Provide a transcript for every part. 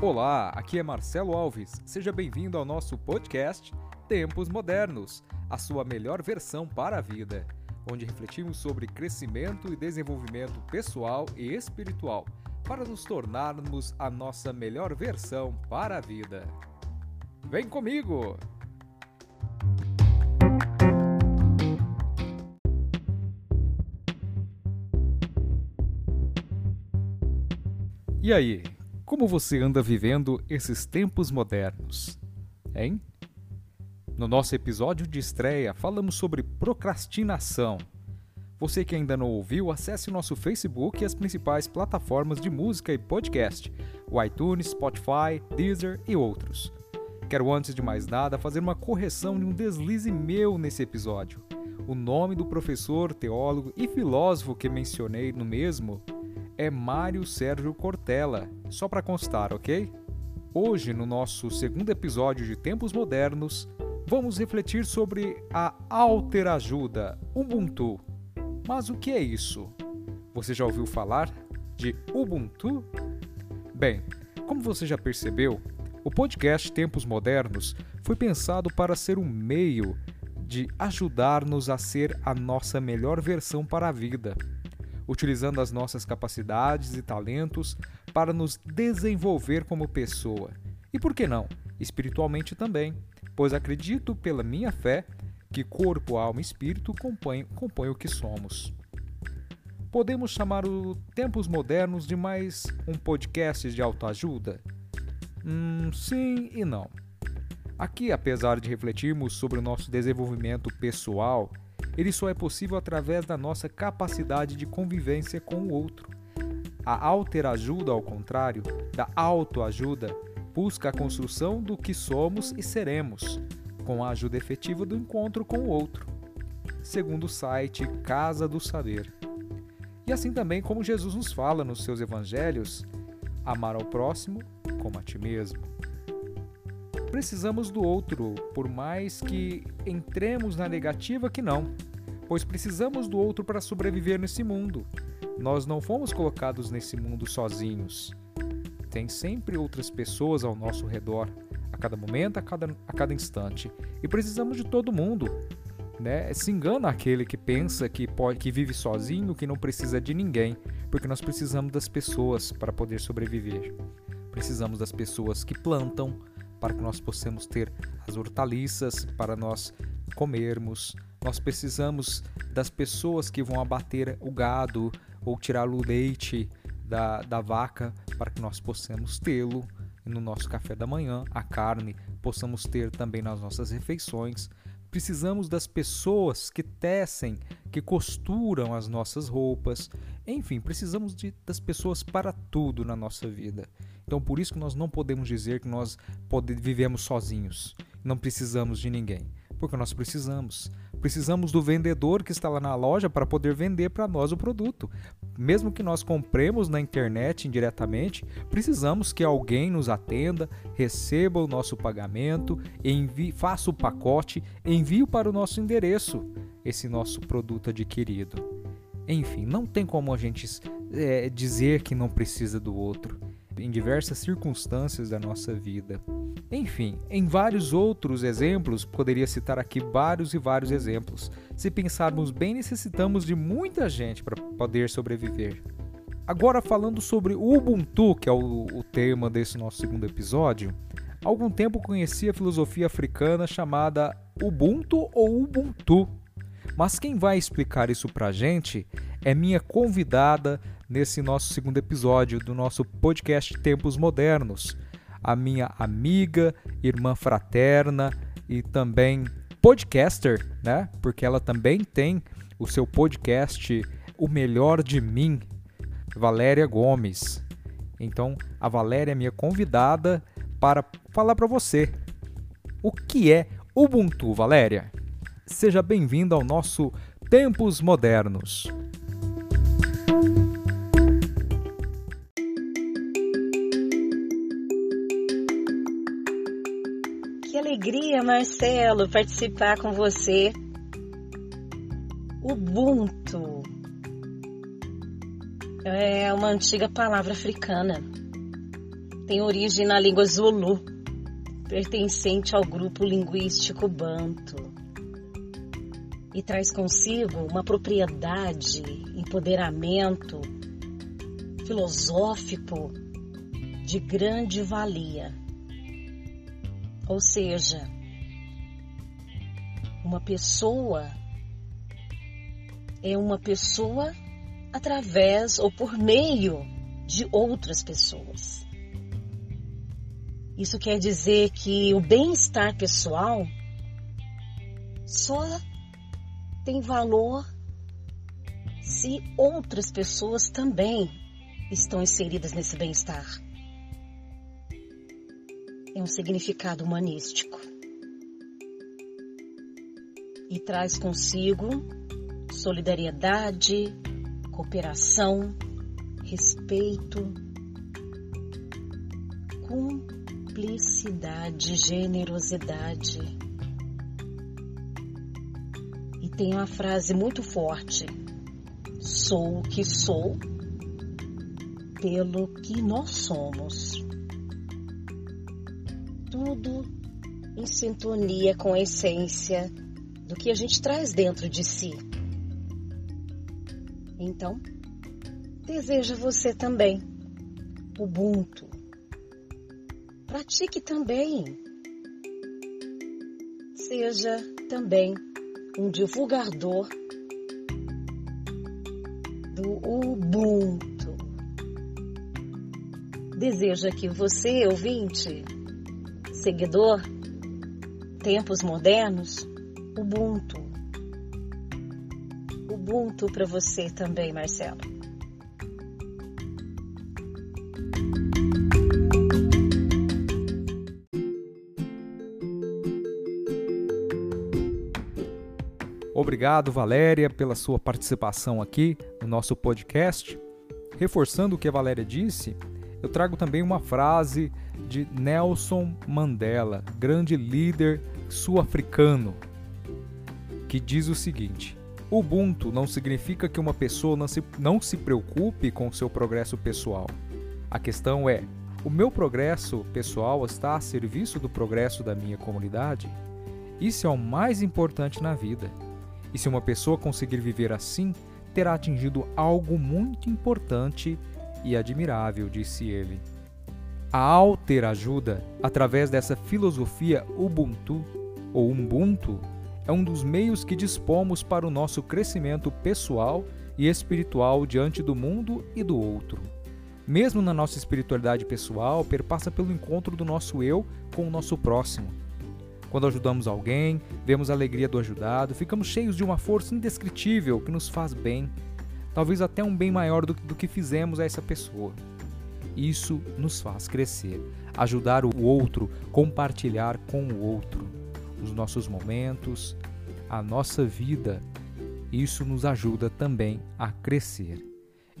Olá, aqui é Marcelo Alves. Seja bem-vindo ao nosso podcast Tempos Modernos, a sua melhor versão para a vida, onde refletimos sobre crescimento e desenvolvimento pessoal e espiritual para nos tornarmos a nossa melhor versão para a vida. Vem comigo! E aí, como você anda vivendo esses tempos modernos? Hein? No nosso episódio de estreia, falamos sobre procrastinação. Você que ainda não ouviu, acesse nosso Facebook e as principais plataformas de música e podcast, o iTunes, Spotify, Deezer e outros. Quero antes de mais nada fazer uma correção de um deslize meu nesse episódio. O nome do professor, teólogo e filósofo que mencionei no mesmo é Mário Sérgio Cortella, só para constar, ok? Hoje, no nosso segundo episódio de Tempos Modernos, vamos refletir sobre a alterajuda, Ubuntu. Mas o que é isso? Você já ouviu falar de Ubuntu? Bem, como você já percebeu, o podcast Tempos Modernos foi pensado para ser um meio de ajudar-nos a ser a nossa melhor versão para a vida utilizando as nossas capacidades e talentos para nos desenvolver como pessoa. E por que não? Espiritualmente também, pois acredito pela minha fé que corpo, alma e espírito compõem, compõem o que somos. Podemos chamar o Tempos Modernos de mais um podcast de autoajuda? Hum, sim e não. Aqui, apesar de refletirmos sobre o nosso desenvolvimento pessoal ele só é possível através da nossa capacidade de convivência com o outro. A alterajuda, ao contrário, da autoajuda, busca a construção do que somos e seremos, com a ajuda efetiva do encontro com o outro. Segundo o site Casa do Saber. E assim também como Jesus nos fala nos seus evangelhos, amar ao próximo como a ti mesmo. Precisamos do outro, por mais que entremos na negativa que não, pois precisamos do outro para sobreviver nesse mundo. Nós não fomos colocados nesse mundo sozinhos. Tem sempre outras pessoas ao nosso redor, a cada momento, a cada, a cada instante. E precisamos de todo mundo. Né? Se engana aquele que pensa que, pode, que vive sozinho, que não precisa de ninguém, porque nós precisamos das pessoas para poder sobreviver. Precisamos das pessoas que plantam, para que nós possamos ter as hortaliças para nós comermos. Nós precisamos das pessoas que vão abater o gado ou tirar o leite da, da vaca para que nós possamos tê-lo no nosso café da manhã, a carne possamos ter também nas nossas refeições. Precisamos das pessoas que tecem, que costuram as nossas roupas. Enfim, precisamos de, das pessoas para tudo na nossa vida. Então, por isso que nós não podemos dizer que nós vivemos sozinhos, não precisamos de ninguém, porque nós precisamos. Precisamos do vendedor que está lá na loja para poder vender para nós o produto. Mesmo que nós compremos na internet indiretamente, precisamos que alguém nos atenda, receba o nosso pagamento, envie, faça o pacote, envie para o nosso endereço esse nosso produto adquirido. Enfim, não tem como a gente é, dizer que não precisa do outro em diversas circunstâncias da nossa vida. Enfim, em vários outros exemplos, poderia citar aqui vários e vários exemplos. Se pensarmos bem, necessitamos de muita gente para poder sobreviver. Agora, falando sobre Ubuntu, que é o, o tema desse nosso segundo episódio, há algum tempo conheci a filosofia africana chamada Ubuntu ou Ubuntu. Mas quem vai explicar isso para a gente é minha convidada nesse nosso segundo episódio do nosso podcast Tempos Modernos. A minha amiga, irmã fraterna e também podcaster, né? Porque ela também tem o seu podcast O Melhor de Mim, Valéria Gomes. Então, a Valéria é minha convidada para falar para você o que é Ubuntu, Valéria. Seja bem-vindo ao nosso Tempos Modernos. Marcelo, participar com você. Ubuntu é uma antiga palavra africana tem origem na língua Zulu, pertencente ao grupo linguístico Banto, e traz consigo uma propriedade, empoderamento filosófico de grande valia. Ou seja, uma pessoa é uma pessoa através ou por meio de outras pessoas. Isso quer dizer que o bem-estar pessoal só tem valor se outras pessoas também estão inseridas nesse bem-estar. É um significado humanístico e traz consigo solidariedade, cooperação, respeito, cumplicidade, generosidade. E tem uma frase muito forte: sou o que sou pelo que nós somos. Tudo em sintonia com a essência do que a gente traz dentro de si. Então, deseja você também Ubuntu. Pratique também. Seja também um divulgador do Ubuntu. Deseja que você, ouvinte, seguidor, tempos modernos, Ubuntu. Ubuntu para você também, Marcelo. Obrigado, Valéria, pela sua participação aqui no nosso podcast. Reforçando o que a Valéria disse, eu trago também uma frase de Nelson Mandela, grande líder sul-africano, que diz o seguinte: Ubuntu não significa que uma pessoa não se, não se preocupe com seu progresso pessoal. A questão é: o meu progresso pessoal está a serviço do progresso da minha comunidade? Isso é o mais importante na vida. E se uma pessoa conseguir viver assim, terá atingido algo muito importante e admirável, disse ele. A Alter ajuda, através dessa filosofia Ubuntu ou Ubuntu, é um dos meios que dispomos para o nosso crescimento pessoal e espiritual diante do mundo e do outro. Mesmo na nossa espiritualidade pessoal, perpassa pelo encontro do nosso eu com o nosso próximo. Quando ajudamos alguém, vemos a alegria do ajudado, ficamos cheios de uma força indescritível que nos faz bem, talvez até um bem maior do, do que fizemos a essa pessoa. Isso nos faz crescer, ajudar o outro, compartilhar com o outro os nossos momentos, a nossa vida. Isso nos ajuda também a crescer.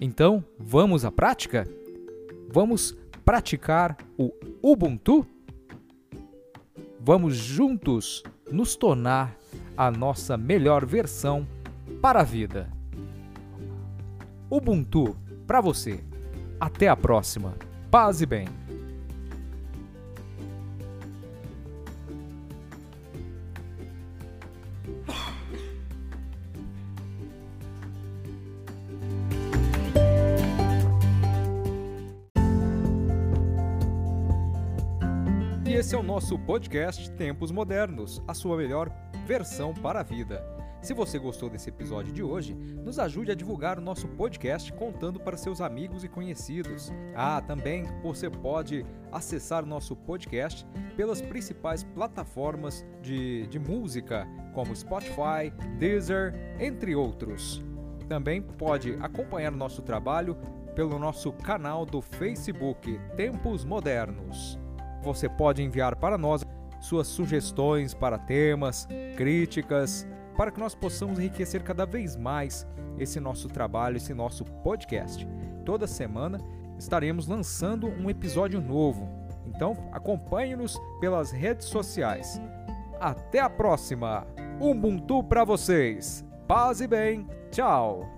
Então, vamos à prática? Vamos praticar o Ubuntu? Vamos juntos nos tornar a nossa melhor versão para a vida. Ubuntu para você. Até a próxima. Paz e bem. Esse é o nosso podcast Tempos Modernos, a sua melhor versão para a vida. Se você gostou desse episódio de hoje, nos ajude a divulgar o nosso podcast contando para seus amigos e conhecidos. Ah, também você pode acessar o nosso podcast pelas principais plataformas de, de música, como Spotify, Deezer, entre outros. Também pode acompanhar o nosso trabalho pelo nosso canal do Facebook Tempos Modernos. Você pode enviar para nós suas sugestões para temas, críticas, para que nós possamos enriquecer cada vez mais esse nosso trabalho, esse nosso podcast. Toda semana estaremos lançando um episódio novo. Então, acompanhe-nos pelas redes sociais. Até a próxima! Ubuntu para vocês! Paz e bem! Tchau!